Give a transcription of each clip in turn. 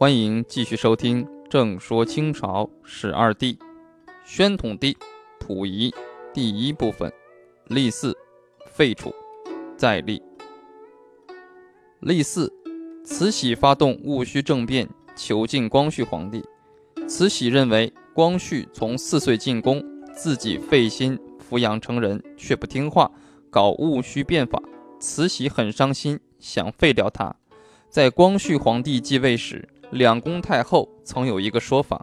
欢迎继续收听《正说清朝史二帝》，宣统帝溥仪第一部分，立嗣，废除，再立。立嗣，慈禧发动戊戌政变，囚禁光绪皇帝。慈禧认为光绪从四岁进宫，自己费心抚养成人，却不听话，搞戊戌变法。慈禧很伤心，想废掉他。在光绪皇帝继位时，两宫太后曾有一个说法：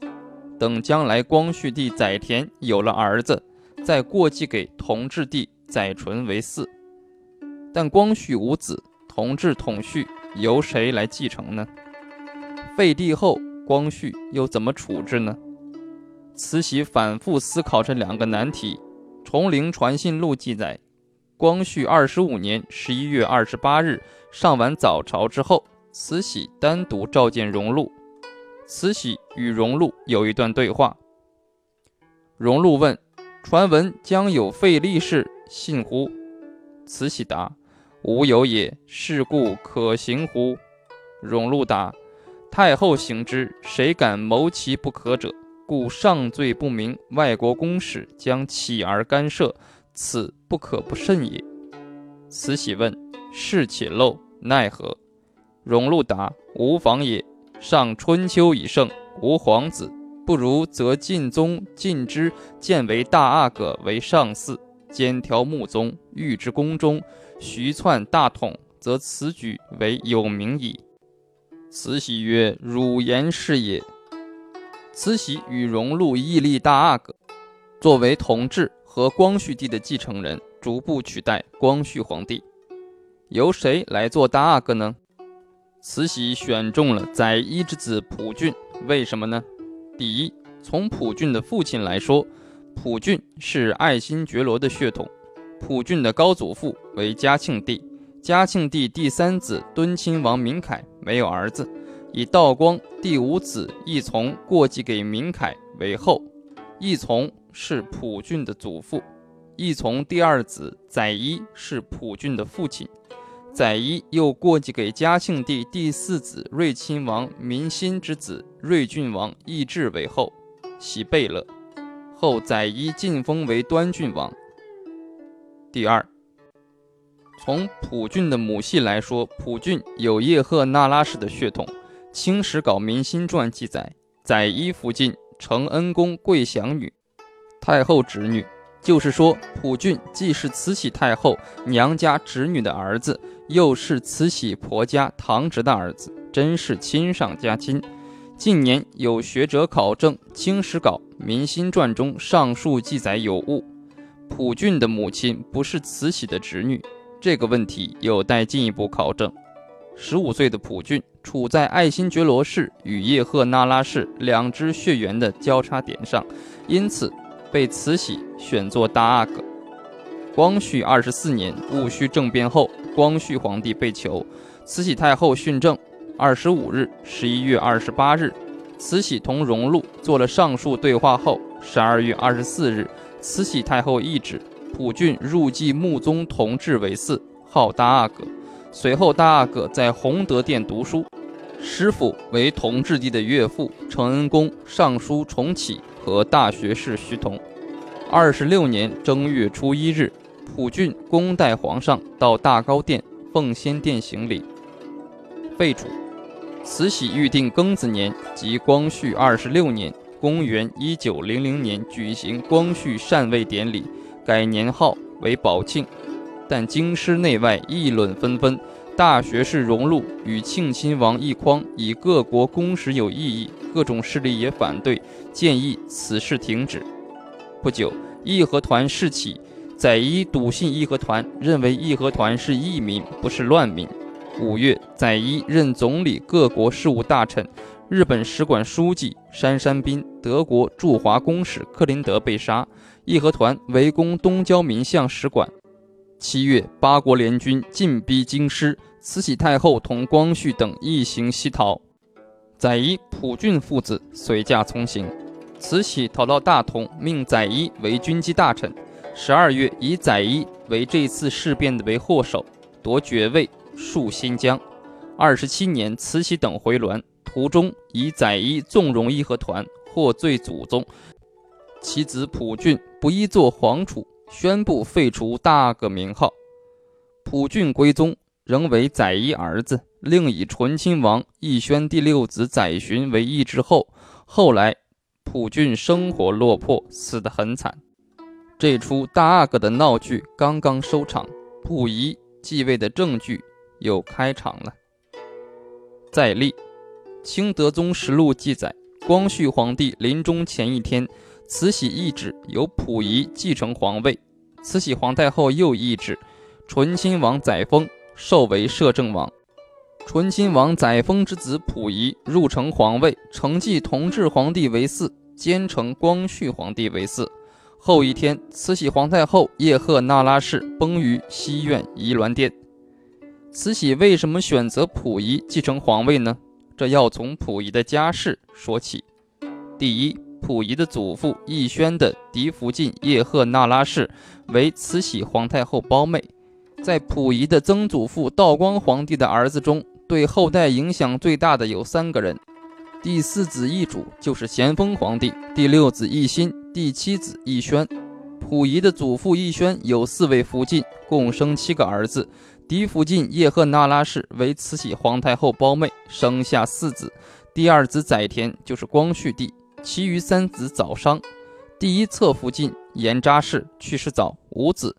等将来光绪帝载湉有了儿子，再过继给同治帝载淳为嗣。但光绪无子，同治统绪由谁来继承呢？废帝后，光绪又怎么处置呢？慈禧反复思考这两个难题。《崇陵传信录》记载。光绪二十五年十一月二十八日上完早朝之后，慈禧单独召见荣禄。慈禧与荣禄有一段对话。荣禄问：“传闻将有废立事，信乎？”慈禧答：“无有也。是故可行乎？”荣禄答：“太后行之，谁敢谋其不可者？故上罪不明，外国公使将起而干涉。”此不可不慎也。慈禧问：“事且漏，奈何？”荣禄答：“无妨也。上春秋已盛，无皇子，不如则晋宗晋之建为大阿哥为上嗣，兼条穆宗御之宫中，徐篡大统，则此举为有名矣。”慈禧曰：“汝言是也。”慈禧与荣禄议立大阿哥，作为同治。和光绪帝的继承人逐步取代光绪皇帝，由谁来做大阿哥呢？慈禧选中了载一之子溥俊，为什么呢？第一，从溥俊的父亲来说，溥俊是爱新觉罗的血统。溥俊的高祖父为嘉庆帝，嘉庆帝第三子敦亲王明凯没有儿子，以道光第五子奕从过继给明凯为后，奕从。是溥俊的祖父，奕从第二子载一是溥俊的父亲，载漪又过继给嘉庆帝第四子睿亲王民心之子睿郡王奕志为后，喜贝勒，后载漪晋封为端郡王。第二，从溥俊的母系来说，溥俊有叶赫那拉氏的血统，《清史稿民心传》记载，载漪福晋承恩宫贵祥女。太后侄女，就是说，溥俊既是慈禧太后娘家侄女的儿子，又是慈禧婆家堂侄的儿子，真是亲上加亲。近年有学者考证《清史稿·民心传》中上述记载有误，溥俊的母亲不是慈禧的侄女，这个问题有待进一步考证。十五岁的溥俊处在爱新觉罗氏与叶赫那拉氏两支血缘的交叉点上，因此。被慈禧选作大阿哥。光绪二十四年戊戌政变后，光绪皇帝被囚，慈禧太后训政。二十五日，十一月二十八日，慈禧同荣禄做了上述对话后，十二月二十四日，慈禧太后懿旨，溥俊入继穆宗同治为嗣，号大阿哥。随后，大阿哥在弘德殿读书，师傅为同治帝的岳父承恩公尚书重启。和大学士徐同。二十六年正月初一日，溥俊恭代皇上到大高殿奉先殿行礼。废除。慈禧预定庚子年，即光绪二十六年（公元一九零零年）举行光绪禅位典礼，改年号为宝庆。但京师内外议论纷纷，大学士荣禄与庆亲王奕匡以各国公使有异议，各种势力也反对。建议此事停止。不久，义和团事起，载漪笃信义和团，认为义和团是义民，不是乱民。五月，载漪任总理各国事务大臣，日本使馆书记杉山彬、德国驻华公使克林德被杀，义和团围攻东交民巷使馆。七月，八国联军进逼京师，慈禧太后同光绪等一行西逃，载漪、溥俊父子随驾从行。慈禧逃到大同，命载漪为军机大臣。十二月，以载漪为这次事变的为祸首，夺爵位，戍新疆。二十七年，慈禧等回銮，途中以载衣纵容义和团，获罪祖宗。其子普俊不依做皇储，宣布废除大个名号。普俊归宗，仍为载衣儿子，另以醇亲王奕宣第六子载洵为义之后。后来，普俊生活落魄，死得很惨。这出大阿哥的闹剧刚刚收场，溥仪继位的正剧又开场了。再历，《清德宗实录》记载，光绪皇帝临终前一天。慈禧懿旨由溥仪继承皇位，慈禧皇太后又懿旨，醇亲王载沣授为摄政王。醇亲王载沣之子溥仪入承皇位，承继同治皇帝为嗣，兼承光绪皇帝为嗣。后一天，慈禧皇太后叶赫那拉氏崩于西苑仪銮殿。慈禧为什么选择溥仪继承皇位呢？这要从溥仪的家世说起。第一。溥仪的祖父奕轩的嫡福晋叶赫那拉氏为慈禧皇太后胞妹，在溥仪的曾祖父道光皇帝的儿子中，对后代影响最大的有三个人：第四子奕主就是咸丰皇帝，第六子奕欣，第七子奕轩。溥仪的祖父奕轩有四位福晋，共生七个儿子。嫡福晋叶赫那拉氏为慈禧皇太后胞妹，生下四子，第二子载湉就是光绪帝。其余三子早殇，第一侧福晋严扎氏去世早，无子；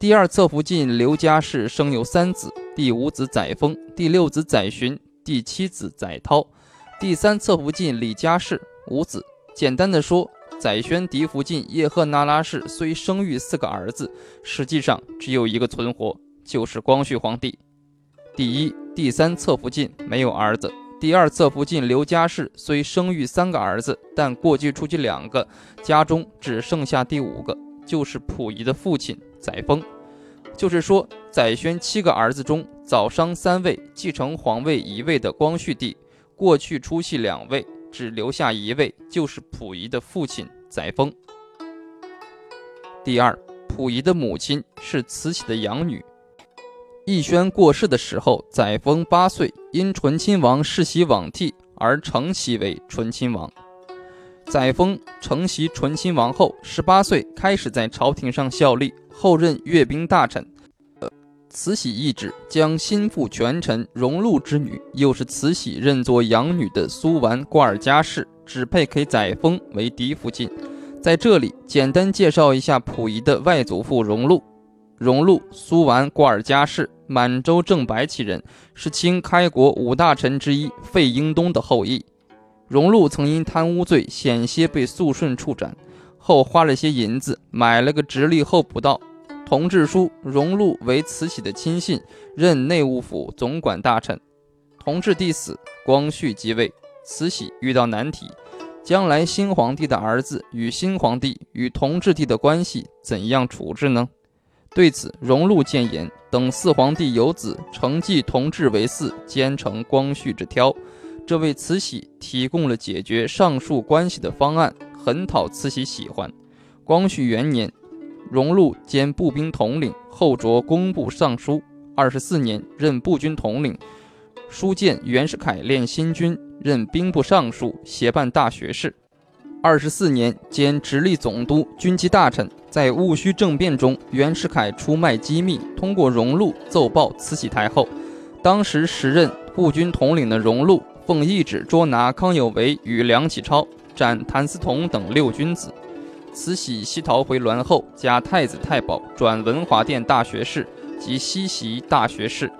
第二侧福晋刘家氏生有三子，第五子载沣，第六子载洵，第七子载涛；第三侧福晋李家氏无子。简单的说，载轩嫡福晋叶赫那拉氏虽生育四个儿子，实际上只有一个存活，就是光绪皇帝。第一、第三侧福晋没有儿子。第二侧福晋刘家氏虽生育三个儿子，但过继出去两个，家中只剩下第五个，就是溥仪的父亲载沣。就是说，载轩七个儿子中，早商三位，继承皇位一位的光绪帝，过去出去两位，只留下一位，就是溥仪的父亲载沣。第二，溥仪的母亲是慈禧的养女。奕轩过世的时候，载沣八岁，因醇亲王世袭罔替而承袭为醇亲王。载沣承袭醇亲王后，十八岁开始在朝廷上效力，后任阅兵大臣。慈禧懿旨将心腹权臣荣禄之女，又是慈禧认作养女的苏完瓜尔佳氏，指配给载沣为嫡福晋。在这里，简单介绍一下溥仪的外祖父荣禄。荣禄，苏完瓜尔佳氏。满洲正白旗人，是清开国五大臣之一费英东的后裔。荣禄曾因贪污罪险些被肃顺处斩，后花了些银子买了个直隶候补道。同治书，荣禄为慈禧的亲信，任内务府总管大臣。同治帝死，光绪即位，慈禧遇到难题：将来新皇帝的儿子与新皇帝与同治帝的关系怎样处置呢？对此，荣禄谏言：等四皇帝有子，承继同治为嗣，兼承光绪之挑。这为慈禧提供了解决上述关系的方案，很讨慈禧喜欢。光绪元年，荣禄兼步兵统领，后擢工部尚书。二十四年，任步军统领，书荐袁世凯练新军，任兵部尚书，协办大学士。二十四年，兼直隶总督、军机大臣。在戊戌政变中，袁世凯出卖机密，通过荣禄奏报慈禧太后。当时时任步军统领的荣禄，奉懿旨捉拿康有为与梁启超，斩谭嗣同等六君子。慈禧西逃回銮后，加太子太保，转文华殿大学士及西席大学士。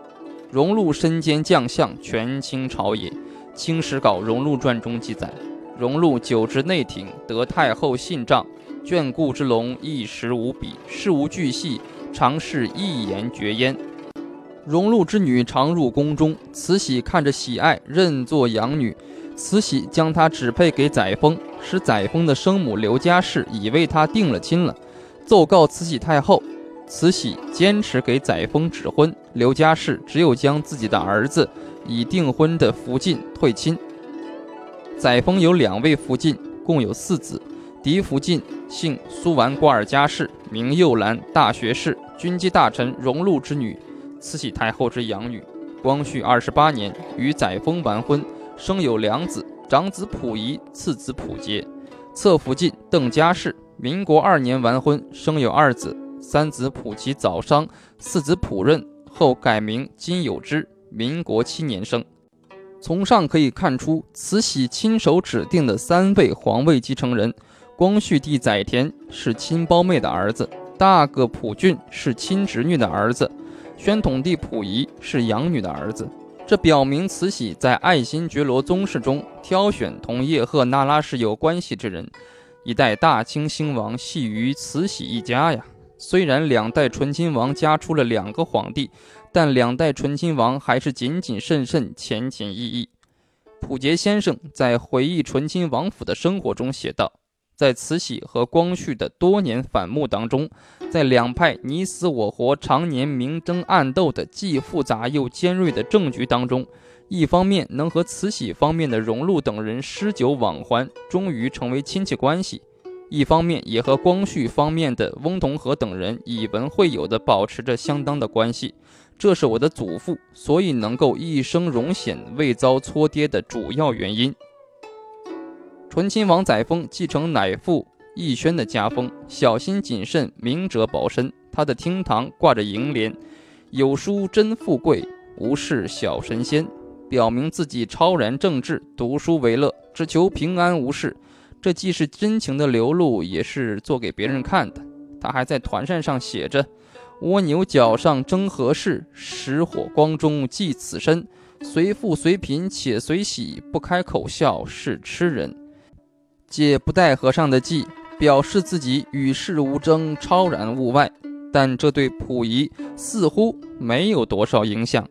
荣禄身兼将相，权倾朝野。《清史稿·荣禄传》中记载。荣禄久之内廷，得太后信诏，眷顾之龙一时无比，事无巨细，常是一言绝焉。荣禄之女常入宫中，慈禧看着喜爱，认作养女。慈禧将他指配给载沣，使载沣的生母刘佳氏已为他定了亲了，奏告慈禧太后。慈禧坚持给载沣指婚，刘佳氏只有将自己的儿子已订婚的福晋退亲。载沣有两位福晋，共有四子。嫡福晋姓苏完瓜尔佳氏，名幼兰，大学士，军机大臣荣禄之女，慈禧太后之养女。光绪二十八年与载沣完婚，生有两子，长子溥仪，次子溥杰。侧福晋邓家氏，民国二年完婚，生有二子，三子溥吉早殇，四子溥任后改名金有之，民国七年生。从上可以看出，慈禧亲手指定的三位皇位继承人：光绪帝载湉是亲胞妹的儿子，大哥溥俊是亲侄女的儿子，宣统帝溥仪是养女的儿子。这表明慈禧在爱新觉罗宗室中挑选同叶赫那拉氏有关系之人。一代大清兴亡系于慈禧一家呀。虽然两代醇亲王家出了两个皇帝。但两代醇亲王还是谨谨慎慎、浅浅意意。溥杰先生在回忆醇亲王府的生活中写道：“在慈禧和光绪的多年反目当中，在两派你死我活、常年明争暗斗的既复杂又尖锐的政局当中，一方面能和慈禧方面的荣禄等人诗酒往还，终于成为亲戚关系；一方面也和光绪方面的翁同龢等人以文会友的保持着相当的关系。”这是我的祖父，所以能够一生荣显，未遭搓跌的主要原因。醇亲王载沣继承乃父奕轩的家风，小心谨慎，明哲保身。他的厅堂挂着楹联：“有书真富贵，无事小神仙”，表明自己超然正志，读书为乐，只求平安无事。这既是真情的流露，也是做给别人看的。他还在团扇上写着。蜗牛角上争何事？石火光中寄此身。随富随贫且随喜，不开口笑是痴人。借不带和尚的计，表示自己与世无争，超然物外。但这对溥仪似乎没有多少影响。